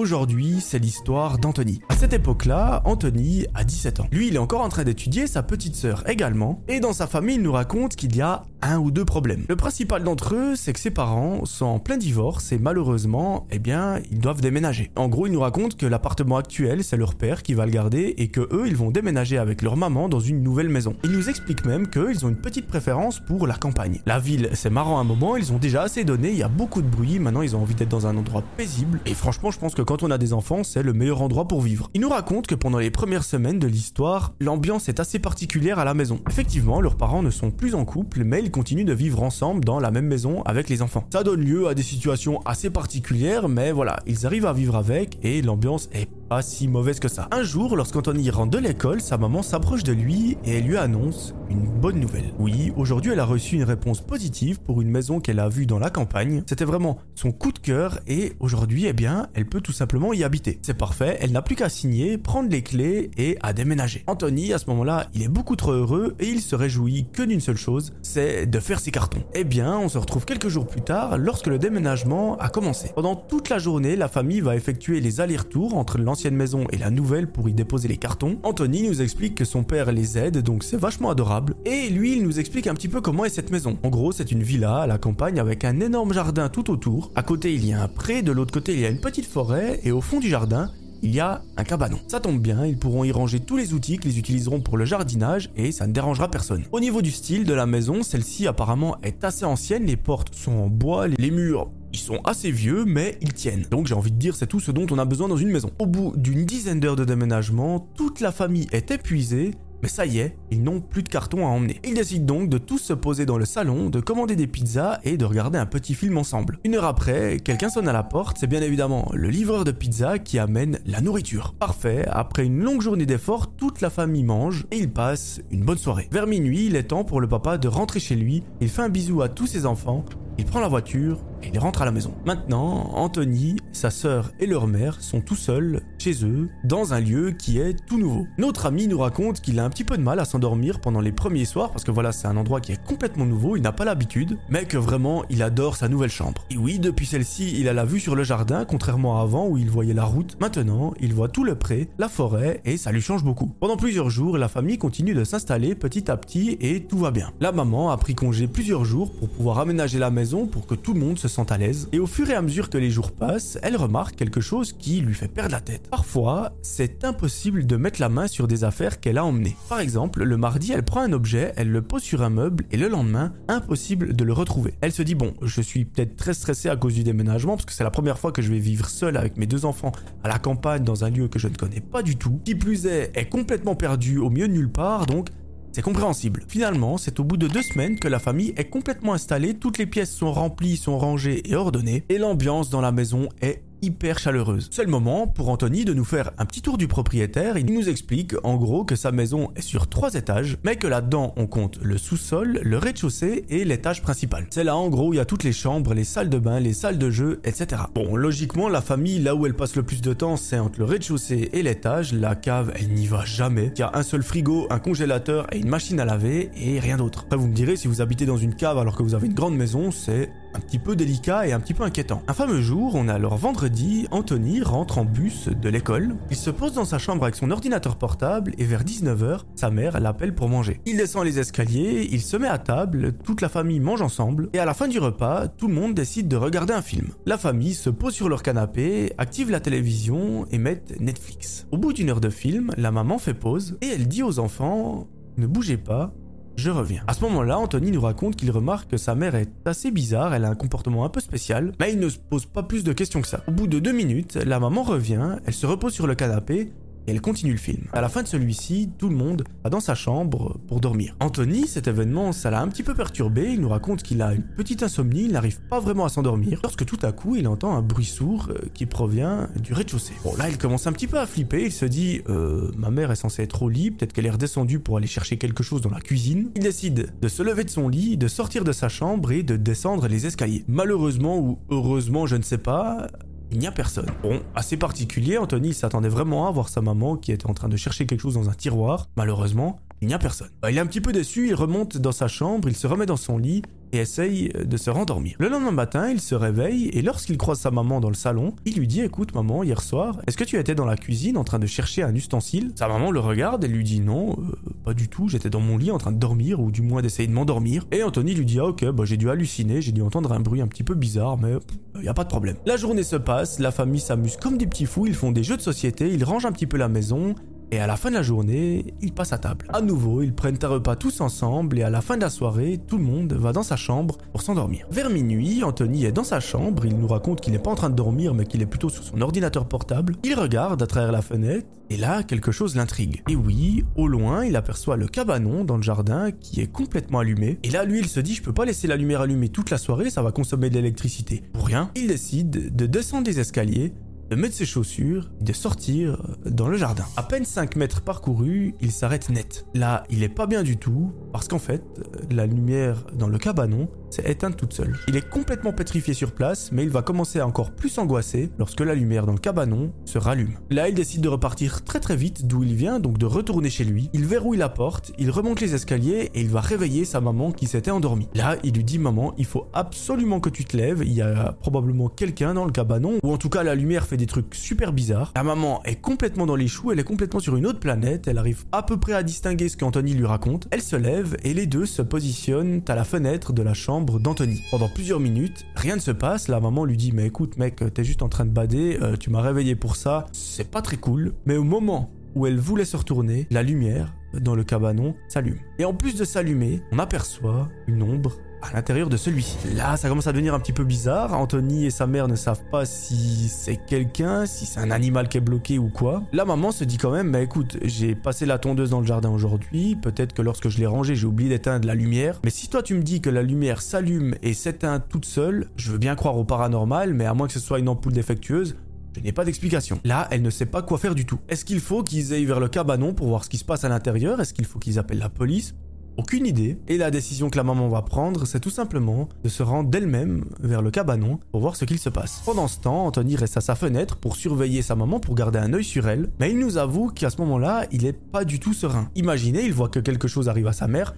Aujourd'hui, c'est l'histoire d'Anthony. À cette époque-là, Anthony a 17 ans. Lui, il est encore en train d'étudier, sa petite sœur également, et dans sa famille, il nous raconte qu'il y a un ou deux problèmes. Le principal d'entre eux, c'est que ses parents sont en plein divorce et malheureusement, eh bien, ils doivent déménager. En gros, il nous raconte que l'appartement actuel, c'est leur père qui va le garder et que eux, ils vont déménager avec leur maman dans une nouvelle maison. Il nous explique même qu'ils ont une petite préférence pour la campagne. La ville, c'est marrant à un moment, ils ont déjà assez donné, il y a beaucoup de bruit, maintenant ils ont envie d'être dans un endroit paisible et franchement, je pense que quand on a des enfants, c'est le meilleur endroit pour vivre. Il nous raconte que pendant les premières semaines de l'histoire, l'ambiance est assez particulière à la maison. Effectivement, leurs parents ne sont plus en couple, mais ils continuent de vivre ensemble dans la même maison avec les enfants. Ça donne lieu à des situations assez particulières, mais voilà, ils arrivent à vivre avec et l'ambiance est pas si mauvaise que ça. Un jour, lorsqu'Anthony rentre de l'école, sa maman s'approche de lui et elle lui annonce une bonne nouvelle. Oui, aujourd'hui elle a reçu une réponse positive pour une maison qu'elle a vue dans la campagne. C'était vraiment son coup de cœur et aujourd'hui, eh bien, elle peut tout simplement y habiter. C'est parfait, elle n'a plus qu'à signer, prendre les clés et à déménager. Anthony, à ce moment-là, il est beaucoup trop heureux et il se réjouit que d'une seule chose, c'est de faire ses cartons. Eh bien, on se retrouve quelques jours plus tard lorsque le déménagement a commencé. Pendant toute la journée, la famille va effectuer les allers-retours entre l'ancien maison et la nouvelle pour y déposer les cartons. Anthony nous explique que son père les aide, donc c'est vachement adorable. Et lui, il nous explique un petit peu comment est cette maison. En gros, c'est une villa à la campagne avec un énorme jardin tout autour. À côté, il y a un pré, de l'autre côté, il y a une petite forêt, et au fond du jardin, il y a un cabanon. Ça tombe bien, ils pourront y ranger tous les outils qu'ils utiliseront pour le jardinage et ça ne dérangera personne. Au niveau du style de la maison, celle-ci apparemment est assez ancienne, les portes sont en bois, les murs ils sont assez vieux, mais ils tiennent. Donc j'ai envie de dire, c'est tout ce dont on a besoin dans une maison. Au bout d'une dizaine d'heures de déménagement, toute la famille est épuisée mais ça y est, ils n'ont plus de carton à emmener. Ils décident donc de tous se poser dans le salon, de commander des pizzas et de regarder un petit film ensemble. Une heure après, quelqu'un sonne à la porte, c'est bien évidemment le livreur de pizza qui amène la nourriture. Parfait, après une longue journée d'efforts, toute la famille mange et ils passent une bonne soirée. Vers minuit, il est temps pour le papa de rentrer chez lui, il fait un bisou à tous ses enfants il prend la voiture il rentre à la maison. Maintenant, Anthony, sa sœur et leur mère sont tout seuls chez eux dans un lieu qui est tout nouveau. Notre ami nous raconte qu'il a un petit peu de mal à s'endormir pendant les premiers soirs parce que voilà, c'est un endroit qui est complètement nouveau, il n'a pas l'habitude, mais que vraiment il adore sa nouvelle chambre. Et oui, depuis celle-ci, il a la vue sur le jardin, contrairement à avant où il voyait la route. Maintenant, il voit tout le pré, la forêt et ça lui change beaucoup. Pendant plusieurs jours, la famille continue de s'installer petit à petit et tout va bien. La maman a pris congé plusieurs jours pour pouvoir aménager la maison pour que tout le monde se sente à l'aise. Et au fur et à mesure que les jours passent, elle remarque quelque chose qui lui fait perdre la tête. Parfois, c'est impossible de mettre la main sur des affaires qu'elle a emmenées. Par exemple, le mardi, elle prend un objet, elle le pose sur un meuble et le lendemain, impossible de le retrouver. Elle se dit bon, je suis peut-être très stressée à cause du déménagement parce que c'est la première fois que je vais vivre seule avec mes deux enfants à la campagne dans un lieu que je ne connais pas du tout. Qui plus est, est complètement perdue au milieu de nulle part, donc c'est compréhensible. Finalement, c'est au bout de deux semaines que la famille est complètement installée, toutes les pièces sont remplies, sont rangées et ordonnées, et l'ambiance dans la maison est hyper chaleureuse. C'est le moment pour Anthony de nous faire un petit tour du propriétaire. Il nous explique en gros que sa maison est sur trois étages, mais que là-dedans on compte le sous-sol, le rez-de-chaussée et l'étage principal. C'est là en gros il y a toutes les chambres, les salles de bain, les salles de jeu, etc. Bon, logiquement, la famille, là où elle passe le plus de temps, c'est entre le rez-de-chaussée et l'étage. La cave, elle n'y va jamais. Il y a un seul frigo, un congélateur et une machine à laver et rien d'autre. Après, vous me direz, si vous habitez dans une cave alors que vous avez une grande maison, c'est un petit peu délicat et un petit peu inquiétant. Un fameux jour, on est alors vendredi, Anthony rentre en bus de l'école. Il se pose dans sa chambre avec son ordinateur portable et vers 19h, sa mère l'appelle pour manger. Il descend les escaliers, il se met à table, toute la famille mange ensemble et à la fin du repas, tout le monde décide de regarder un film. La famille se pose sur leur canapé, active la télévision et met Netflix. Au bout d'une heure de film, la maman fait pause et elle dit aux enfants ne bougez pas, je reviens. À ce moment-là, Anthony nous raconte qu'il remarque que sa mère est assez bizarre, elle a un comportement un peu spécial, mais il ne se pose pas plus de questions que ça. Au bout de deux minutes, la maman revient, elle se repose sur le canapé elle continue le film. À la fin de celui-ci, tout le monde va dans sa chambre pour dormir. Anthony, cet événement, ça l'a un petit peu perturbé. Il nous raconte qu'il a une petite insomnie, il n'arrive pas vraiment à s'endormir. Lorsque tout à coup, il entend un bruit sourd euh, qui provient du rez-de-chaussée. Bon, là, il commence un petit peu à flipper. Il se dit, euh, ma mère est censée être au lit, peut-être qu'elle est redescendue pour aller chercher quelque chose dans la cuisine. Il décide de se lever de son lit, de sortir de sa chambre et de descendre les escaliers. Malheureusement ou heureusement, je ne sais pas, il n'y a personne. Bon, assez particulier, Anthony s'attendait vraiment à voir sa maman qui était en train de chercher quelque chose dans un tiroir. Malheureusement, il n'y a personne. Bah, il est un petit peu déçu, il remonte dans sa chambre, il se remet dans son lit et essaye de se rendormir. Le lendemain matin, il se réveille et lorsqu'il croise sa maman dans le salon, il lui dit Écoute, maman, hier soir, est-ce que tu étais dans la cuisine en train de chercher un ustensile? Sa maman le regarde et lui dit Non, euh, pas du tout, j'étais dans mon lit en train de dormir ou du moins d'essayer de m'endormir. Et Anthony lui dit Ah, ok, bah, j'ai dû halluciner, j'ai dû entendre un bruit un petit peu bizarre, mais il n'y a pas de problème. La journée se passe, la famille s'amuse comme des petits fous, ils font des jeux de société, ils rangent un petit peu la maison, et à la fin de la journée, ils passent à table. À nouveau, ils prennent un repas tous ensemble et à la fin de la soirée, tout le monde va dans sa chambre pour s'endormir. Vers minuit, Anthony est dans sa chambre, il nous raconte qu'il n'est pas en train de dormir mais qu'il est plutôt sur son ordinateur portable. Il regarde à travers la fenêtre et là, quelque chose l'intrigue. Et oui, au loin, il aperçoit le cabanon dans le jardin qui est complètement allumé. Et là, lui, il se dit, je peux pas laisser la lumière allumée toute la soirée, ça va consommer de l'électricité. Pour rien, il décide de descendre des escaliers de mettre ses chaussures et de sortir dans le jardin. À peine 5 mètres parcourus, il s'arrête net. Là, il est pas bien du tout parce qu'en fait, la lumière dans le cabanon s'est éteinte toute seule. Il est complètement pétrifié sur place, mais il va commencer à encore plus angoisser lorsque la lumière dans le cabanon se rallume. Là, il décide de repartir très très vite d'où il vient, donc de retourner chez lui. Il verrouille la porte, il remonte les escaliers et il va réveiller sa maman qui s'était endormie. Là, il lui dit maman, il faut absolument que tu te lèves, il y a probablement quelqu'un dans le cabanon, ou en tout cas la lumière fait des trucs super bizarres. La maman est complètement dans les choux, elle est complètement sur une autre planète, elle arrive à peu près à distinguer ce qu'Anthony lui raconte. Elle se lève et les deux se positionnent à la fenêtre de la chambre d'Anthony. Pendant plusieurs minutes, rien ne se passe, la maman lui dit mais écoute mec, t'es juste en train de bader, euh, tu m'as réveillé pour ça, c'est pas très cool. Mais au moment où elle voulait se retourner, la lumière dans le cabanon s'allume. Et en plus de s'allumer, on aperçoit une ombre à l'intérieur de celui-ci. Là, ça commence à devenir un petit peu bizarre. Anthony et sa mère ne savent pas si c'est quelqu'un, si c'est un animal qui est bloqué ou quoi. La maman se dit quand même, bah écoute, j'ai passé la tondeuse dans le jardin aujourd'hui, peut-être que lorsque je l'ai rangé, j'ai oublié d'éteindre la lumière. Mais si toi tu me dis que la lumière s'allume et s'éteint toute seule, je veux bien croire au paranormal, mais à moins que ce soit une ampoule défectueuse, je n'ai pas d'explication. Là, elle ne sait pas quoi faire du tout. Est-ce qu'il faut qu'ils aillent vers le cabanon pour voir ce qui se passe à l'intérieur? Est-ce qu'il faut qu'ils appellent la police? Aucune idée, et la décision que la maman va prendre, c'est tout simplement de se rendre d'elle-même vers le cabanon pour voir ce qu'il se passe. Pendant ce temps, Anthony reste à sa fenêtre pour surveiller sa maman, pour garder un œil sur elle, mais il nous avoue qu'à ce moment-là, il est pas du tout serein. Imaginez, il voit que quelque chose arrive à sa mère,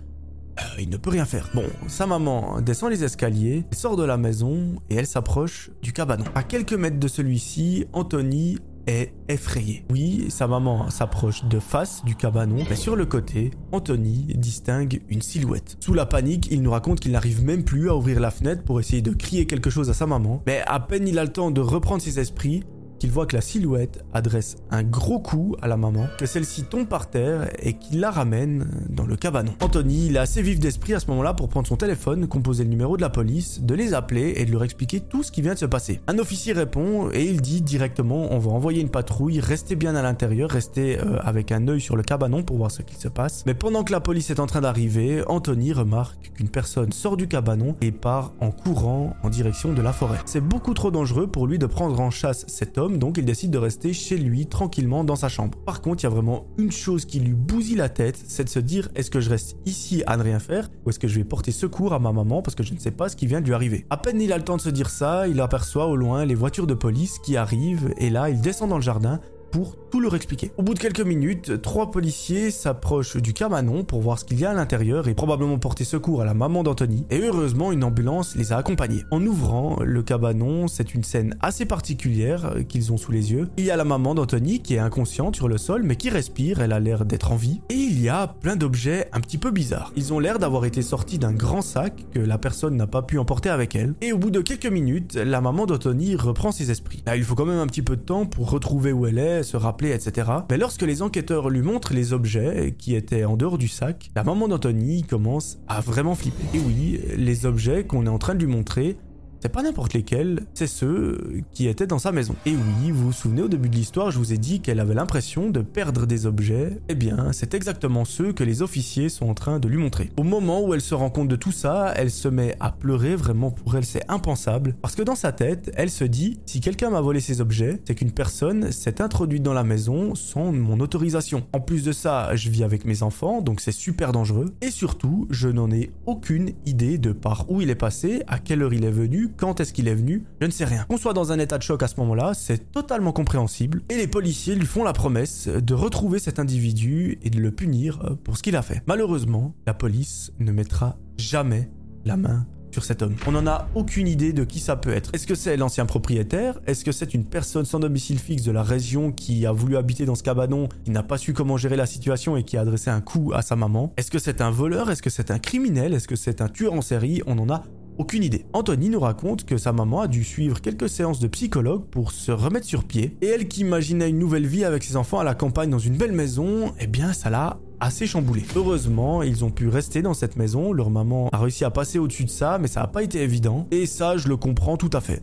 euh, il ne peut rien faire. Bon, sa maman descend les escaliers, sort de la maison et elle s'approche du cabanon. À quelques mètres de celui-ci, Anthony est effrayé. Oui, sa maman s'approche de face du cabanon, mais sur le côté, Anthony distingue une silhouette. Sous la panique, il nous raconte qu'il n'arrive même plus à ouvrir la fenêtre pour essayer de crier quelque chose à sa maman, mais à peine il a le temps de reprendre ses esprits, qu'il voit que la silhouette adresse un gros coup à la maman, que celle-ci tombe par terre et qu'il la ramène dans le cabanon. Anthony, il est assez vif d'esprit à ce moment-là pour prendre son téléphone, composer le numéro de la police, de les appeler et de leur expliquer tout ce qui vient de se passer. Un officier répond et il dit directement on va envoyer une patrouille, restez bien à l'intérieur, restez euh, avec un œil sur le cabanon pour voir ce qui se passe. Mais pendant que la police est en train d'arriver, Anthony remarque qu'une personne sort du cabanon et part en courant en direction de la forêt. C'est beaucoup trop dangereux pour lui de prendre en chasse cet homme donc il décide de rester chez lui tranquillement dans sa chambre. Par contre, il y a vraiment une chose qui lui bousille la tête, c'est de se dire est-ce que je reste ici à ne rien faire ou est-ce que je vais porter secours à ma maman parce que je ne sais pas ce qui vient de lui arriver. À peine il a le temps de se dire ça, il aperçoit au loin les voitures de police qui arrivent et là il descend dans le jardin pour tout leur expliquer. Au bout de quelques minutes, trois policiers s'approchent du cabanon pour voir ce qu'il y a à l'intérieur et probablement porter secours à la maman d'Anthony. Et heureusement, une ambulance les a accompagnés. En ouvrant le cabanon, c'est une scène assez particulière qu'ils ont sous les yeux. Il y a la maman d'Anthony qui est inconsciente sur le sol mais qui respire, elle a l'air d'être en vie. Il y a plein d'objets un petit peu bizarres. Ils ont l'air d'avoir été sortis d'un grand sac que la personne n'a pas pu emporter avec elle. Et au bout de quelques minutes, la maman d'Anthony reprend ses esprits. Là, il faut quand même un petit peu de temps pour retrouver où elle est, se rappeler etc. Mais lorsque les enquêteurs lui montrent les objets qui étaient en dehors du sac, la maman d'Anthony commence à vraiment flipper. Et oui, les objets qu'on est en train de lui montrer c'est pas n'importe lesquels, c'est ceux qui étaient dans sa maison. Et oui, vous vous souvenez au début de l'histoire, je vous ai dit qu'elle avait l'impression de perdre des objets. Eh bien, c'est exactement ceux que les officiers sont en train de lui montrer. Au moment où elle se rend compte de tout ça, elle se met à pleurer, vraiment pour elle c'est impensable, parce que dans sa tête, elle se dit, si quelqu'un m'a volé ces objets, c'est qu'une personne s'est introduite dans la maison sans mon autorisation. En plus de ça, je vis avec mes enfants, donc c'est super dangereux. Et surtout, je n'en ai aucune idée de par où il est passé, à quelle heure il est quand est-ce qu'il est venu, je ne sais rien. Qu'on soit dans un état de choc à ce moment-là, c'est totalement compréhensible. Et les policiers lui font la promesse de retrouver cet individu et de le punir pour ce qu'il a fait. Malheureusement, la police ne mettra jamais la main sur cet homme. On n'en a aucune idée de qui ça peut être. Est-ce que c'est l'ancien propriétaire? Est-ce que c'est une personne sans domicile fixe de la région qui a voulu habiter dans ce cabanon, qui n'a pas su comment gérer la situation et qui a adressé un coup à sa maman? Est-ce que c'est un voleur? Est-ce que c'est un criminel? Est-ce que c'est un tueur en série? On n'en a aucune idée. Anthony nous raconte que sa maman a dû suivre quelques séances de psychologue pour se remettre sur pied. Et elle qui imaginait une nouvelle vie avec ses enfants à la campagne dans une belle maison, eh bien ça l'a assez chamboulé. Heureusement, ils ont pu rester dans cette maison. Leur maman a réussi à passer au-dessus de ça, mais ça n'a pas été évident. Et ça, je le comprends tout à fait.